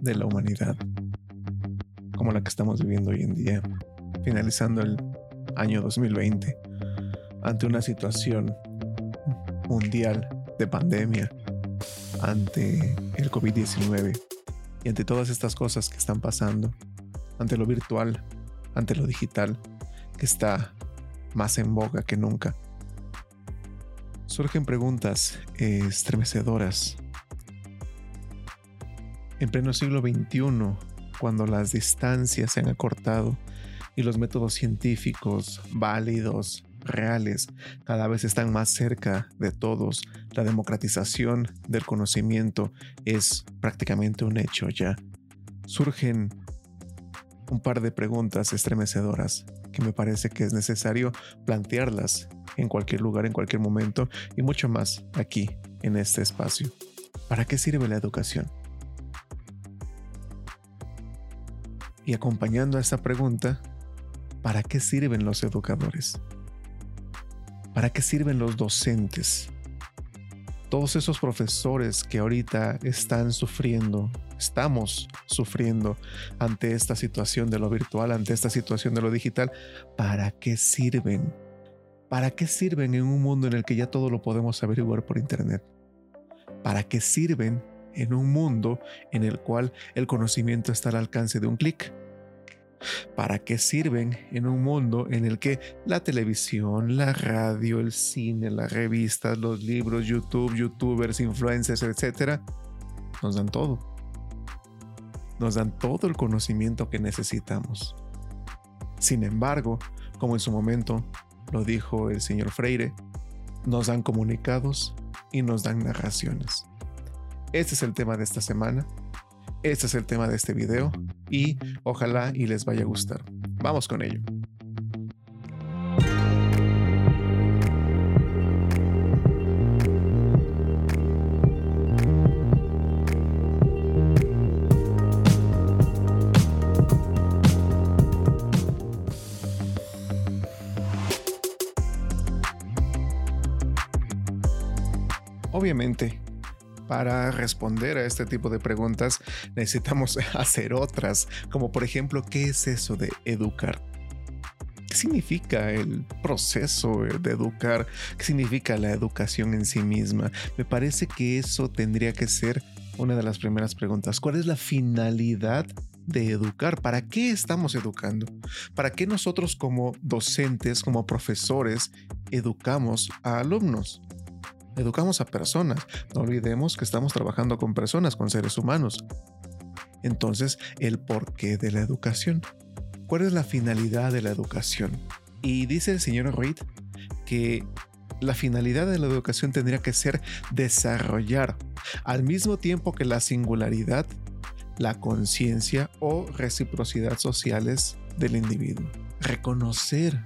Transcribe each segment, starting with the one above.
de la humanidad, como la que estamos viviendo hoy en día, finalizando el año 2020, ante una situación mundial de pandemia, ante el COVID-19 y ante todas estas cosas que están pasando, ante lo virtual, ante lo digital, que está más en boga que nunca. Surgen preguntas estremecedoras. En pleno siglo XXI, cuando las distancias se han acortado y los métodos científicos válidos, reales, cada vez están más cerca de todos, la democratización del conocimiento es prácticamente un hecho ya. Surgen un par de preguntas estremecedoras que me parece que es necesario plantearlas en cualquier lugar, en cualquier momento y mucho más aquí, en este espacio. ¿Para qué sirve la educación? Y acompañando a esta pregunta, ¿para qué sirven los educadores? ¿Para qué sirven los docentes? Todos esos profesores que ahorita están sufriendo, estamos sufriendo ante esta situación de lo virtual, ante esta situación de lo digital, ¿para qué sirven? ¿Para qué sirven en un mundo en el que ya todo lo podemos averiguar por Internet? ¿Para qué sirven en un mundo en el cual el conocimiento está al alcance de un clic? ¿Para qué sirven en un mundo en el que la televisión, la radio, el cine, las revistas, los libros, YouTube, youtubers, influencers, etcétera, nos dan todo? Nos dan todo el conocimiento que necesitamos. Sin embargo, como en su momento lo dijo el señor Freire, nos dan comunicados y nos dan narraciones. Este es el tema de esta semana este es el tema de este video y ojalá y les vaya a gustar. Vamos con ello. Obviamente, para responder a este tipo de preguntas necesitamos hacer otras, como por ejemplo, ¿qué es eso de educar? ¿Qué significa el proceso de educar? ¿Qué significa la educación en sí misma? Me parece que eso tendría que ser una de las primeras preguntas. ¿Cuál es la finalidad de educar? ¿Para qué estamos educando? ¿Para qué nosotros como docentes, como profesores, educamos a alumnos? Educamos a personas. No olvidemos que estamos trabajando con personas, con seres humanos. Entonces, el porqué de la educación. ¿Cuál es la finalidad de la educación? Y dice el señor Reid que la finalidad de la educación tendría que ser desarrollar al mismo tiempo que la singularidad, la conciencia o reciprocidad sociales del individuo. Reconocer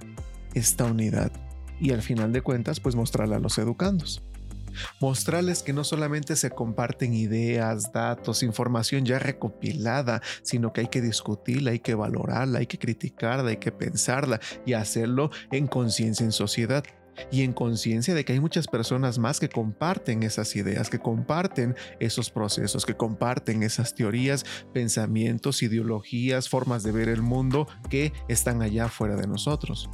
esta unidad y al final de cuentas pues mostrarla a los educandos mostrarles que no solamente se comparten ideas, datos, información ya recopilada, sino que hay que discutirla, hay que valorarla, hay que criticarla, hay que pensarla y hacerlo en conciencia en sociedad y en conciencia de que hay muchas personas más que comparten esas ideas, que comparten esos procesos, que comparten esas teorías, pensamientos, ideologías, formas de ver el mundo que están allá fuera de nosotros.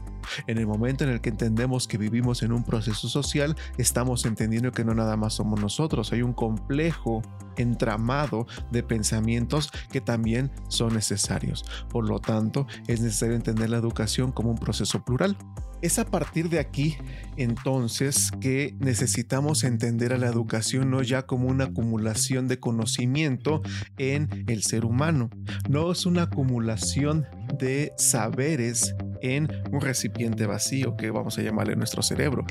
En el momento en el que entendemos que vivimos en un proceso social, estamos entendiendo que no nada más somos nosotros, hay un complejo entramado de pensamientos que también son necesarios. Por lo tanto, es necesario entender la educación como un proceso plural. Es a partir de aquí, entonces, que necesitamos entender a la educación no ya como una acumulación de conocimiento en el ser humano, no es una acumulación de saberes en un recipiente vacío que vamos a llamarle nuestro cerebro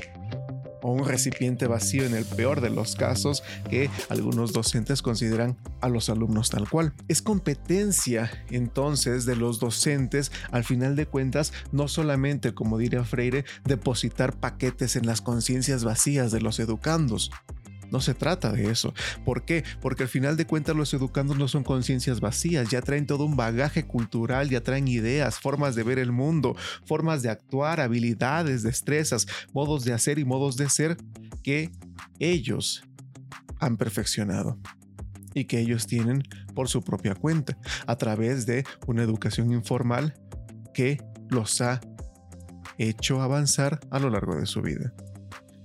o un recipiente vacío en el peor de los casos que algunos docentes consideran a los alumnos tal cual. Es competencia entonces de los docentes al final de cuentas no solamente como diría Freire depositar paquetes en las conciencias vacías de los educandos, no se trata de eso. ¿Por qué? Porque al final de cuentas los educandos no son conciencias vacías, ya traen todo un bagaje cultural, ya traen ideas, formas de ver el mundo, formas de actuar, habilidades, destrezas, modos de hacer y modos de ser que ellos han perfeccionado. y que ellos tienen por su propia cuenta, a través de una educación informal que los ha hecho avanzar a lo largo de su vida.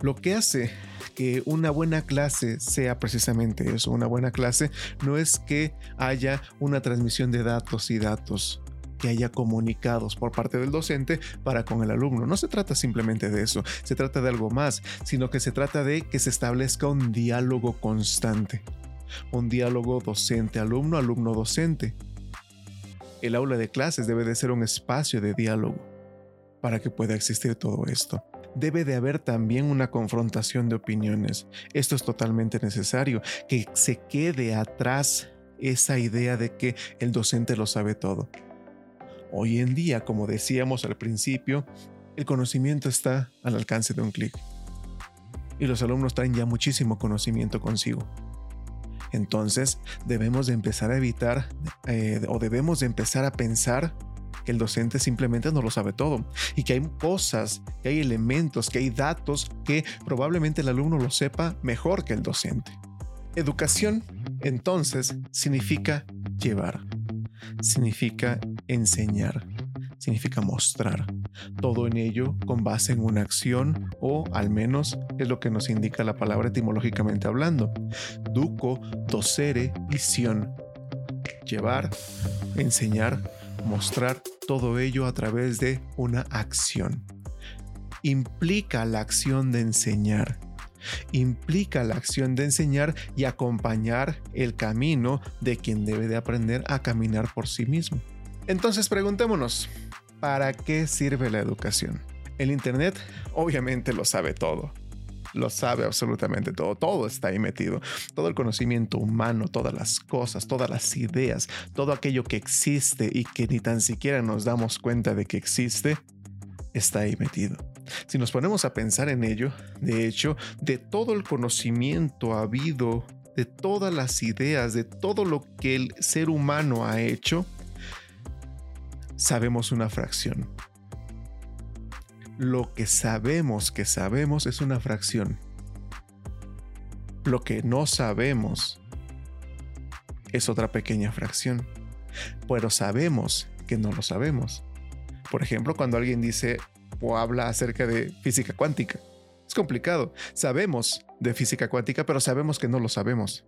Lo que hace que una buena clase sea precisamente eso, una buena clase no es que haya una transmisión de datos y datos, que haya comunicados por parte del docente para con el alumno. No se trata simplemente de eso, se trata de algo más, sino que se trata de que se establezca un diálogo constante, un diálogo docente-alumno, alumno-docente. El aula de clases debe de ser un espacio de diálogo para que pueda existir todo esto. Debe de haber también una confrontación de opiniones. Esto es totalmente necesario, que se quede atrás esa idea de que el docente lo sabe todo. Hoy en día, como decíamos al principio, el conocimiento está al alcance de un clic. Y los alumnos traen ya muchísimo conocimiento consigo. Entonces debemos de empezar a evitar eh, o debemos de empezar a pensar que el docente simplemente no lo sabe todo y que hay cosas, que hay elementos, que hay datos que probablemente el alumno lo sepa mejor que el docente. Educación, entonces, significa llevar, significa enseñar, significa mostrar. Todo en ello con base en una acción o al menos es lo que nos indica la palabra etimológicamente hablando. Duco, docere, visión. Llevar, enseñar, mostrar todo ello a través de una acción. Implica la acción de enseñar. Implica la acción de enseñar y acompañar el camino de quien debe de aprender a caminar por sí mismo. Entonces preguntémonos, ¿para qué sirve la educación? El Internet obviamente lo sabe todo lo sabe absolutamente todo, todo está ahí metido, todo el conocimiento humano, todas las cosas, todas las ideas, todo aquello que existe y que ni tan siquiera nos damos cuenta de que existe, está ahí metido. Si nos ponemos a pensar en ello, de hecho, de todo el conocimiento habido, de todas las ideas, de todo lo que el ser humano ha hecho, sabemos una fracción lo que sabemos que sabemos es una fracción. Lo que no sabemos es otra pequeña fracción. Pero sabemos que no lo sabemos. Por ejemplo, cuando alguien dice o habla acerca de física cuántica. Es complicado. Sabemos de física cuántica, pero sabemos que no lo sabemos.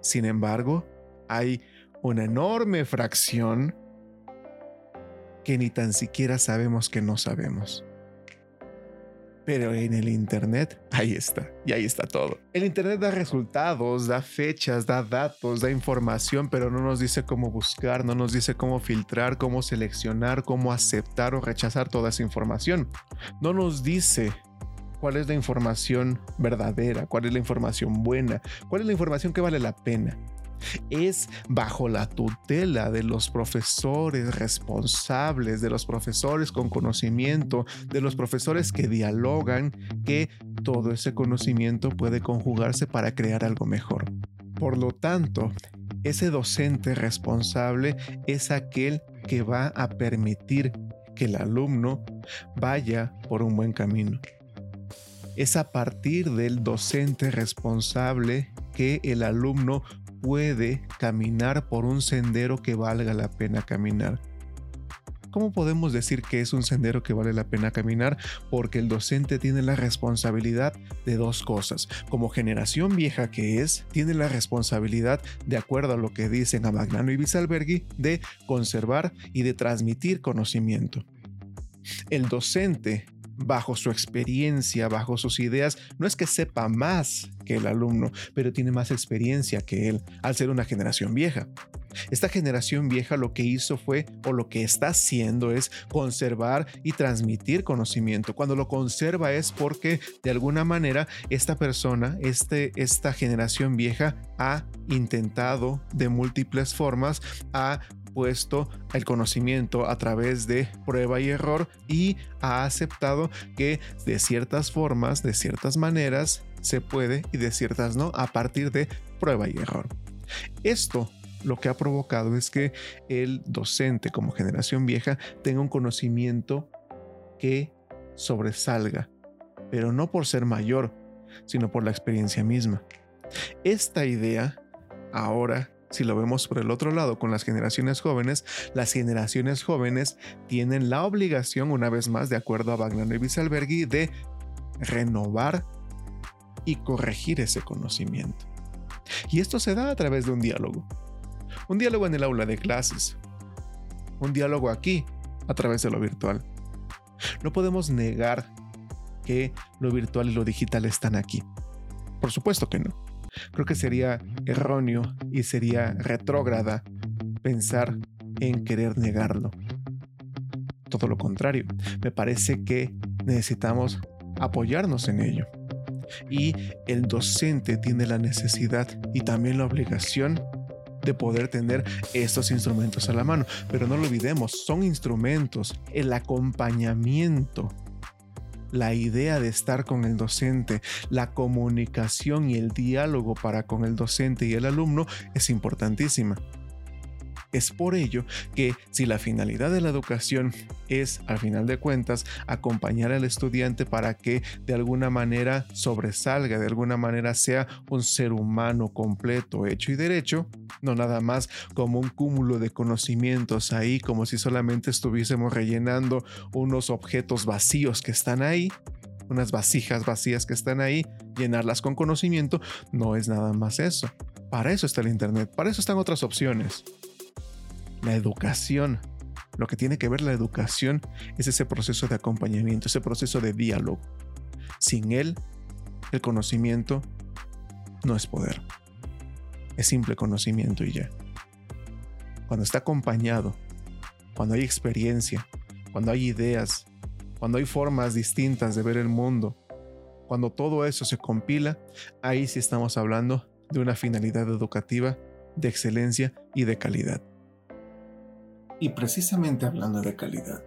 Sin embargo, hay una enorme fracción que ni tan siquiera sabemos que no sabemos. Pero en el Internet, ahí está, y ahí está todo. El Internet da resultados, da fechas, da datos, da información, pero no nos dice cómo buscar, no nos dice cómo filtrar, cómo seleccionar, cómo aceptar o rechazar toda esa información. No nos dice cuál es la información verdadera, cuál es la información buena, cuál es la información que vale la pena es bajo la tutela de los profesores responsables, de los profesores con conocimiento, de los profesores que dialogan, que todo ese conocimiento puede conjugarse para crear algo mejor. Por lo tanto, ese docente responsable es aquel que va a permitir que el alumno vaya por un buen camino. Es a partir del docente responsable que el alumno puede caminar por un sendero que valga la pena caminar. ¿Cómo podemos decir que es un sendero que vale la pena caminar? Porque el docente tiene la responsabilidad de dos cosas. Como generación vieja que es, tiene la responsabilidad, de acuerdo a lo que dicen a Magnano y Bisalberghi, de conservar y de transmitir conocimiento. El docente bajo su experiencia, bajo sus ideas, no es que sepa más que el alumno, pero tiene más experiencia que él al ser una generación vieja. Esta generación vieja lo que hizo fue, o lo que está haciendo es conservar y transmitir conocimiento. Cuando lo conserva es porque de alguna manera esta persona, este, esta generación vieja ha intentado de múltiples formas, ha puesto el conocimiento a través de prueba y error y ha aceptado que de ciertas formas, de ciertas maneras, se puede y de ciertas no a partir de prueba y error. Esto lo que ha provocado es que el docente como generación vieja tenga un conocimiento que sobresalga, pero no por ser mayor, sino por la experiencia misma. Esta idea Ahora, si lo vemos por el otro lado con las generaciones jóvenes, las generaciones jóvenes tienen la obligación, una vez más, de acuerdo a Wagner y Wieselberghi, de renovar y corregir ese conocimiento. Y esto se da a través de un diálogo. Un diálogo en el aula de clases. Un diálogo aquí, a través de lo virtual. No podemos negar que lo virtual y lo digital están aquí. Por supuesto que no. Creo que sería erróneo y sería retrógrada pensar en querer negarlo. Todo lo contrario, me parece que necesitamos apoyarnos en ello. Y el docente tiene la necesidad y también la obligación de poder tener estos instrumentos a la mano. Pero no lo olvidemos, son instrumentos, el acompañamiento la idea de estar con el docente, la comunicación y el diálogo para con el docente y el alumno es importantísima. Es por ello que si la finalidad de la educación es, al final de cuentas, acompañar al estudiante para que de alguna manera sobresalga, de alguna manera sea un ser humano completo, hecho y derecho, no nada más como un cúmulo de conocimientos ahí, como si solamente estuviésemos rellenando unos objetos vacíos que están ahí, unas vasijas vacías que están ahí, llenarlas con conocimiento, no es nada más eso. Para eso está el Internet, para eso están otras opciones la educación. Lo que tiene que ver la educación es ese proceso de acompañamiento, ese proceso de diálogo. Sin él, el conocimiento no es poder. Es simple conocimiento y ya. Cuando está acompañado, cuando hay experiencia, cuando hay ideas, cuando hay formas distintas de ver el mundo, cuando todo eso se compila, ahí sí estamos hablando de una finalidad educativa de excelencia y de calidad. Y precisamente hablando de calidad,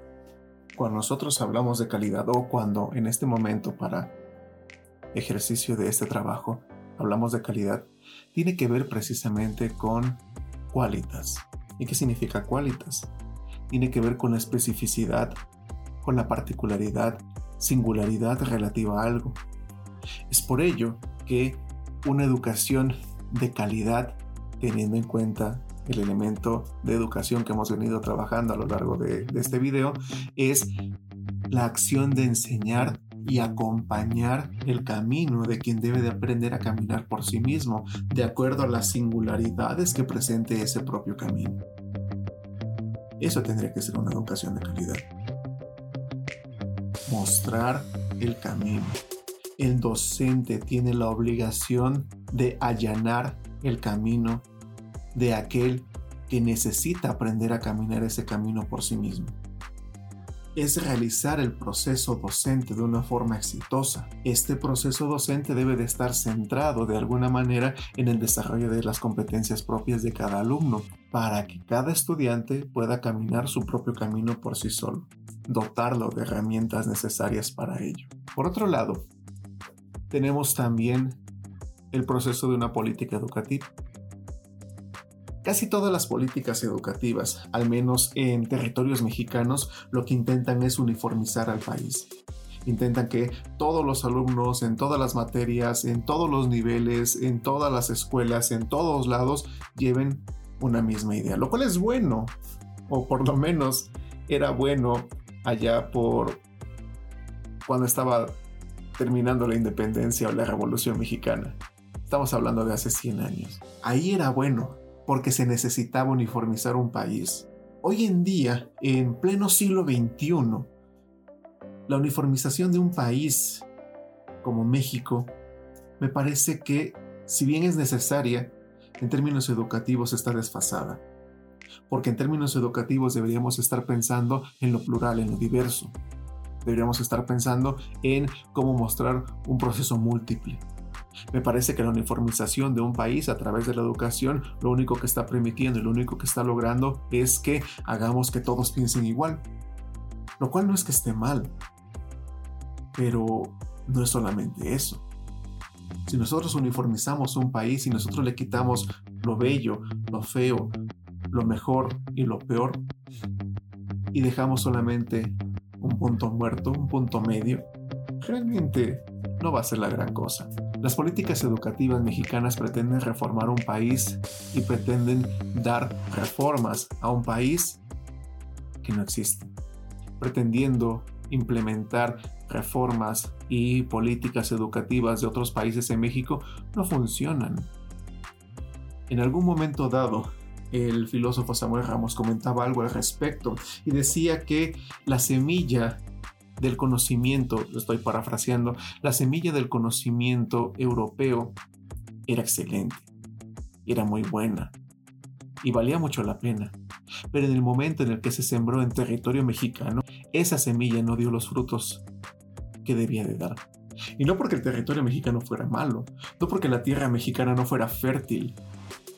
cuando nosotros hablamos de calidad o cuando en este momento para ejercicio de este trabajo hablamos de calidad, tiene que ver precisamente con qualitas. ¿Y qué significa qualitas? Tiene que ver con la especificidad, con la particularidad, singularidad relativa a algo. Es por ello que una educación de calidad, teniendo en cuenta el elemento de educación que hemos venido trabajando a lo largo de, este video es la acción de enseñar y acompañar el camino de quien debe de aprender a caminar por sí mismo, de acuerdo a las singularidades que presente ese propio camino. Eso tendría que ser una educación de calidad. Mostrar el camino. El docente tiene la obligación de allanar el camino de aquel que necesita aprender a caminar ese camino por sí mismo. Es realizar el proceso docente de una forma exitosa. Este proceso docente debe de estar centrado de alguna manera en el desarrollo de las competencias propias de cada alumno, para que cada estudiante pueda caminar su propio camino por sí solo, dotarlo de herramientas necesarias para ello. Por otro lado, tenemos también el proceso de una política educativa. Casi todas las políticas educativas, al menos en territorios mexicanos, lo que intentan es uniformizar al país. Intentan que todos los alumnos en todas las materias, en todos los niveles, en todas las escuelas, en todos lados, lleven una misma idea, lo cual es bueno, o por lo menos era bueno allá por cuando estaba terminando la independencia o la revolución mexicana. Estamos hablando de hace 100 años. Ahí era bueno, porque se necesitaba uniformizar un país. Hoy en día, en pleno siglo XXI, la uniformización de un país como México me parece que, si bien es necesaria, en términos educativos está desfasada. Porque en términos educativos deberíamos estar pensando en lo plural, en lo diverso. Deberíamos estar pensando en cómo mostrar un proceso múltiple, me parece que la uniformización de un país a través de la educación lo único que está permitiendo y lo único que está logrando es que hagamos que todos piensen igual. Lo cual no es que esté mal, pero no es solamente eso. Si nosotros uniformizamos un país y nosotros le quitamos lo bello, lo feo, lo mejor y lo peor, y dejamos solamente un punto muerto, un punto medio, realmente no va a ser la gran cosa. Las políticas educativas mexicanas pretenden reformar un país y pretenden dar reformas a un país que no existe, pretendiendo implementar reformas y políticas educativas de otros países en México no funcionan. En algún momento dado, el filósofo Samuel Ramos comentaba algo al respecto y decía que la semilla del conocimiento, lo estoy parafraseando, la semilla del conocimiento europeo era excelente, era muy buena y valía mucho la pena. Pero en el momento en el que se sembró en territorio mexicano, esa semilla no dio los frutos que debía de dar. Y no porque el territorio mexicano fuera malo, no porque la tierra mexicana no fuera fértil,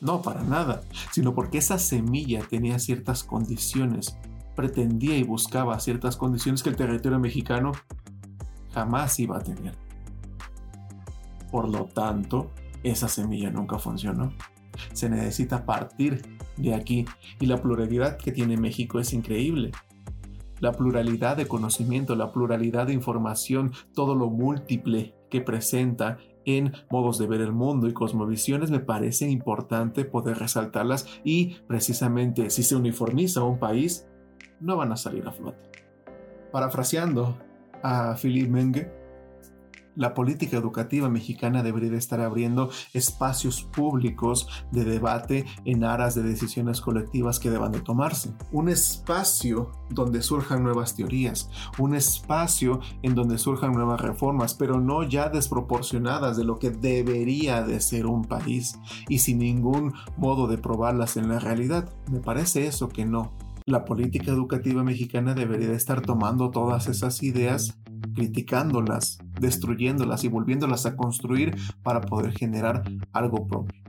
no, para nada, sino porque esa semilla tenía ciertas condiciones pretendía y buscaba ciertas condiciones que el territorio mexicano jamás iba a tener. Por lo tanto, esa semilla nunca funcionó. Se necesita partir de aquí y la pluralidad que tiene México es increíble. La pluralidad de conocimiento, la pluralidad de información, todo lo múltiple que presenta en modos de ver el mundo y cosmovisiones me parece importante poder resaltarlas y precisamente si se uniformiza un país, no van a salir a flote. Parafraseando a Philippe Menge, la política educativa mexicana debería estar abriendo espacios públicos de debate en aras de decisiones colectivas que deban de tomarse. Un espacio donde surjan nuevas teorías, un espacio en donde surjan nuevas reformas, pero no ya desproporcionadas de lo que debería de ser un país y sin ningún modo de probarlas en la realidad. Me parece eso que no la política educativa mexicana debería estar tomando todas esas ideas, criticándolas, destruyéndolas y volviéndolas a construir para poder generar algo propio.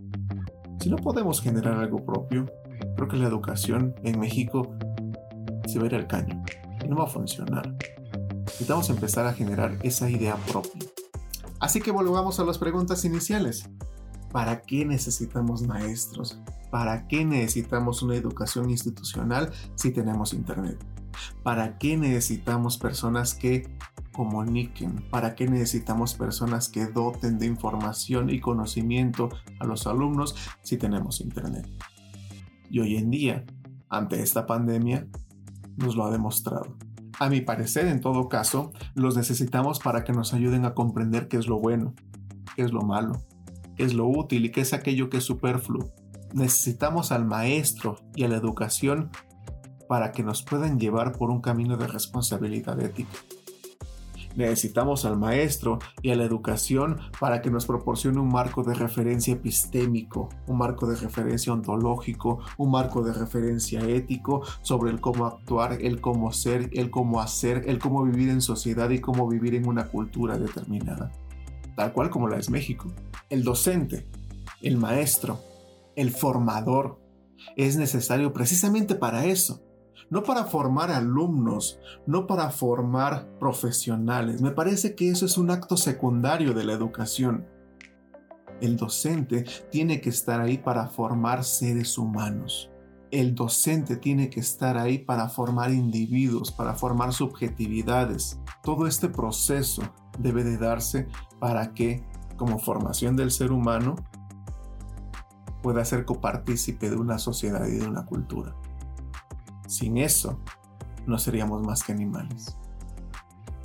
Si no podemos generar algo propio, creo que la educación en México se va a ir al caño y no va a funcionar. Necesitamos empezar a generar esa idea propia. Así que volvamos a las preguntas iniciales. ¿Para qué necesitamos maestros? ¿Para qué necesitamos una educación institucional si tenemos Internet? ¿Para qué necesitamos personas que comuniquen? ¿Para qué necesitamos personas que doten de información y conocimiento a los alumnos si tenemos Internet? Y hoy en día, ante esta pandemia, nos lo ha demostrado. A mi parecer, en todo caso, los necesitamos para que nos ayuden a comprender qué es lo bueno, qué es lo malo, qué es lo útil y qué es aquello que es superfluo necesitamos al maestro y a la educación para que nos puedan llevar por un camino de responsabilidad ética. Necesitamos al maestro y a la educación para que nos proporcione un marco de referencia epistémico, un marco de referencia ontológico, un marco de referencia ético sobre el cómo actuar, el cómo ser, el cómo hacer, el cómo vivir en sociedad y cómo vivir en una cultura determinada, tal cual como la es México. El docente, el maestro, el formador es necesario precisamente para eso. No para formar alumnos, no para formar profesionales. Me parece que eso es un acto secundario de la educación. El docente tiene que estar ahí para formar seres humanos. El docente tiene que estar ahí para formar individuos, para formar subjetividades. Todo este proceso debe de darse para que, como formación del ser humano, pueda ser copartícipe de una sociedad y de una cultura. Sin eso, no seríamos más que animales.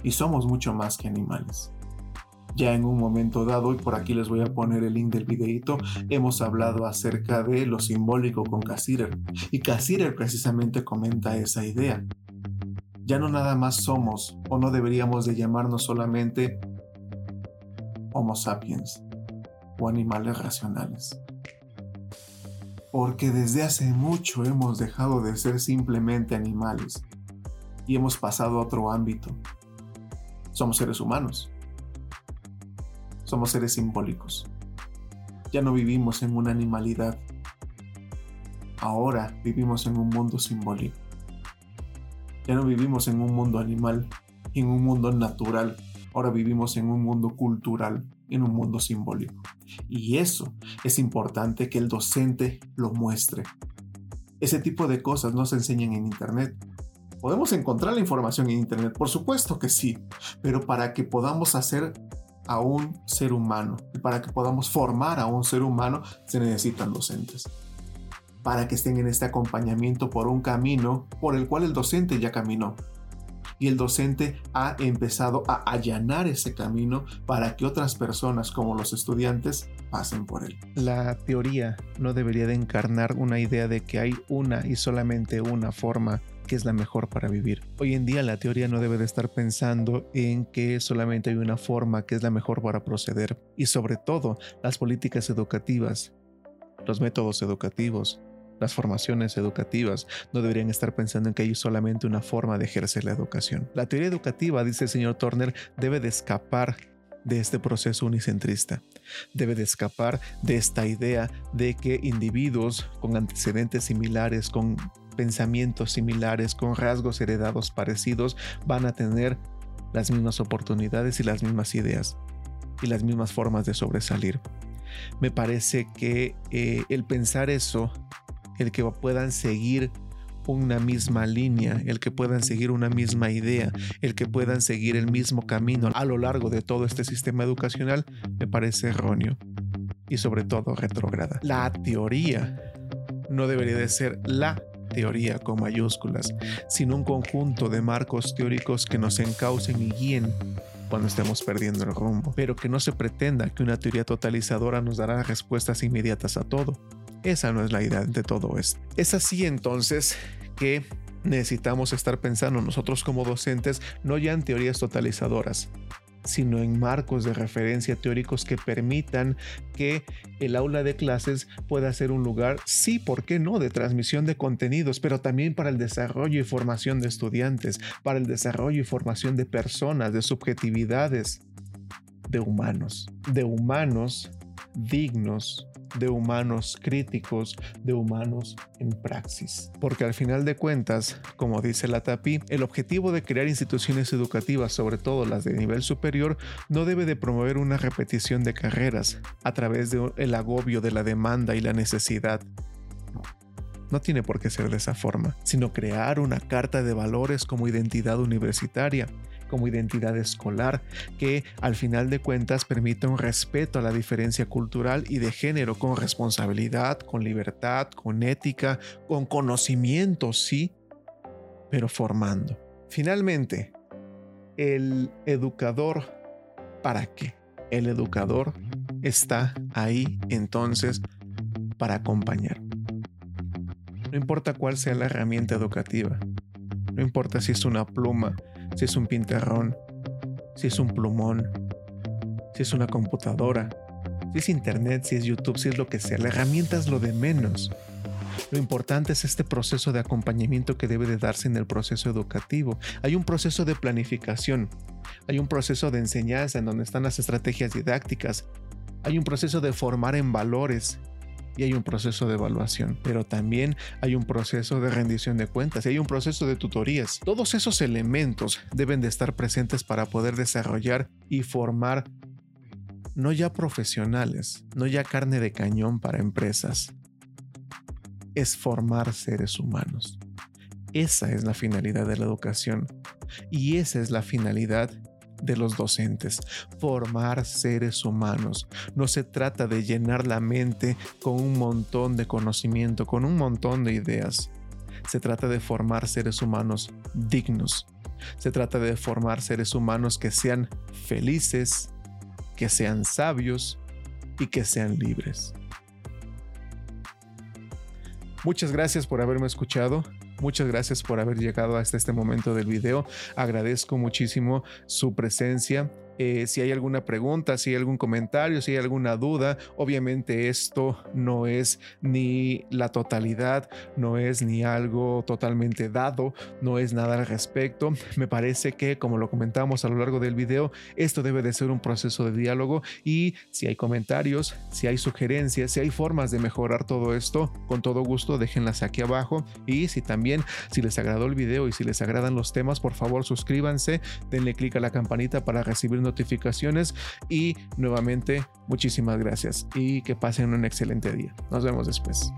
Y somos mucho más que animales. Ya en un momento dado, y por aquí les voy a poner el link del videito, hemos hablado acerca de lo simbólico con Cassirer. Y Cassirer precisamente comenta esa idea. Ya no nada más somos, o no deberíamos de llamarnos solamente Homo sapiens, o animales racionales porque desde hace mucho hemos dejado de ser simplemente animales y hemos pasado a otro ámbito. Somos seres humanos. Somos seres simbólicos. Ya no vivimos en una animalidad. Ahora vivimos en un mundo simbólico. Ya no vivimos en un mundo animal, en un mundo natural. Ahora vivimos en un mundo cultural en un mundo simbólico. Y eso es importante que el docente lo muestre. Ese tipo de cosas no se enseñan en Internet. Podemos encontrar la información en Internet, por supuesto que sí, pero para que podamos hacer a un ser humano. Y para que podamos formar a un ser humano se necesitan docentes. Para que estén en este acompañamiento por un camino por el cual el docente ya caminó. Y el docente ha empezado a allanar ese camino para que otras personas como los estudiantes pasen por él. La teoría no debería de encarnar una idea de que hay una y solamente una forma que es la mejor para vivir. Hoy en día la teoría no debe de estar pensando en que solamente hay una forma que es la mejor para proceder y sobre todo las políticas educativas, los métodos educativos, las formaciones educativas no deberían estar pensando en que hay solamente una forma de ejercer la educación. La teoría educativa, dice el señor Turner, debe de escapar de este proceso unicentrista. Debe de escapar de esta idea de que individuos con antecedentes similares, con pensamientos similares, con rasgos heredados parecidos, van a tener las mismas oportunidades y las mismas ideas y las mismas formas de sobresalir. Me parece que eh, el pensar eso, el que puedan seguir una misma línea, el que puedan seguir una misma idea, el que puedan seguir el mismo camino a lo largo de todo este sistema educacional, me parece erróneo y sobre todo retrograda. La teoría no debería de ser la teoría con mayúsculas, sino un conjunto de marcos teóricos que nos encaucen y guíen cuando estemos perdiendo el rumbo, pero que no se pretenda que una teoría totalizadora nos dará respuestas inmediatas a todo. Esa no es la idea de todo esto. Es así entonces que necesitamos estar pensando nosotros como docentes no ya en teorías totalizadoras, sino en marcos de referencia teóricos que permitan que el aula de clases pueda ser un lugar, sí, ¿por qué no?, de transmisión de contenidos, pero también para el desarrollo y formación de estudiantes, para el desarrollo y formación de personas, de subjetividades, de humanos, de humanos dignos de humanos críticos, de humanos en praxis. Porque al final de cuentas, como dice la TAPI, el objetivo de crear instituciones educativas, sobre todo las de nivel superior, no debe de promover una repetición de carreras a través del agobio de la demanda y la necesidad. No tiene por qué ser de esa forma, sino crear una carta de valores como identidad universitaria, como identidad escolar, que al final de cuentas permite un respeto a la diferencia cultural y de género con responsabilidad, con libertad, con ética, con conocimiento, sí, pero formando. Finalmente, el educador, ¿para qué? El educador está ahí entonces para acompañar. No importa cuál sea la herramienta educativa, no importa si es una pluma, si es un pintarrón, si es un plumón, si es una computadora, si es internet, si es YouTube, si es lo que sea. La herramienta es lo de menos. Lo importante es este proceso de acompañamiento que debe de darse en el proceso educativo. Hay un proceso de planificación, hay un proceso de enseñanza en donde están las estrategias didácticas, hay un proceso de formar en valores, y hay un proceso de evaluación, pero también hay un proceso de rendición de cuentas y hay un proceso de tutorías. Todos esos elementos deben de estar presentes para poder desarrollar y formar no ya profesionales, no ya carne de cañón para empresas, es formar seres humanos. Esa es la finalidad de la educación y esa es la finalidad de los docentes, formar seres humanos. No se trata de llenar la mente con un montón de conocimiento, con un montón de ideas. Se trata de formar seres humanos dignos. Se trata de formar seres humanos que sean felices, que sean sabios y que sean libres. Muchas gracias por haberme escuchado. Muchas gracias por haber llegado hasta este momento del video. Agradezco muchísimo su presencia eh, si hay alguna pregunta, si hay algún comentario, si hay alguna duda, obviamente esto no es ni la totalidad, no es ni algo totalmente dado, no es nada al respecto. Me parece que, como lo comentamos a lo largo del video, esto debe de ser un proceso de diálogo y si hay comentarios, si hay sugerencias, si hay formas de mejorar todo esto, con todo gusto déjenlas aquí abajo y si también, si les agradó el video y si les agradan los temas, por favor suscríbanse, denle clic a la campanita para recibir notificaciones y nuevamente muchísimas gracias y que pasen un excelente día. Nos vemos después.